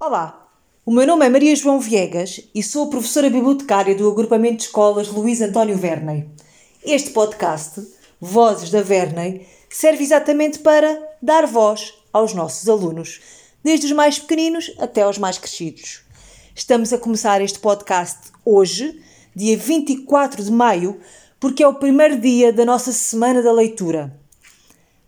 Olá, o meu nome é Maria João Viegas e sou professora bibliotecária do agrupamento de escolas Luís António Verney. Este podcast, Vozes da Verney, serve exatamente para dar voz aos nossos alunos, desde os mais pequeninos até aos mais crescidos. Estamos a começar este podcast hoje, dia 24 de maio, porque é o primeiro dia da nossa Semana da Leitura.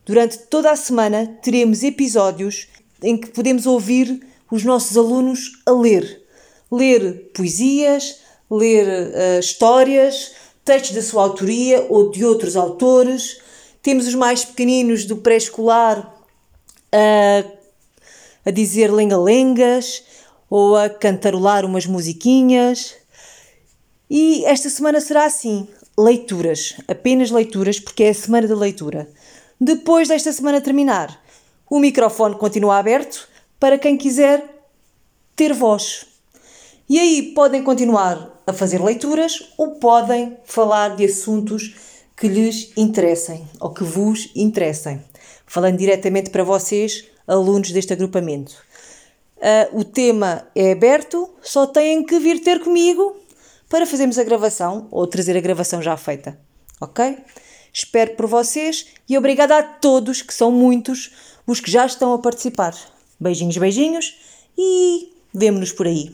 Durante toda a semana teremos episódios em que podemos ouvir os nossos alunos a ler. Ler poesias, ler uh, histórias, textos da sua autoria ou de outros autores. Temos os mais pequeninos do pré-escolar a, a dizer lenga-lengas ou a cantarolar umas musiquinhas. E esta semana será assim: leituras, apenas leituras, porque é a semana da leitura. Depois desta semana terminar, o microfone continua aberto para quem quiser ter voz. E aí podem continuar a fazer leituras ou podem falar de assuntos que lhes interessem ou que vos interessem, falando diretamente para vocês, alunos deste agrupamento. Uh, o tema é aberto, só têm que vir ter comigo para fazermos a gravação ou trazer a gravação já feita, ok? Espero por vocês e obrigada a todos, que são muitos, os que já estão a participar. Beijinhos, beijinhos e vemo-nos por aí.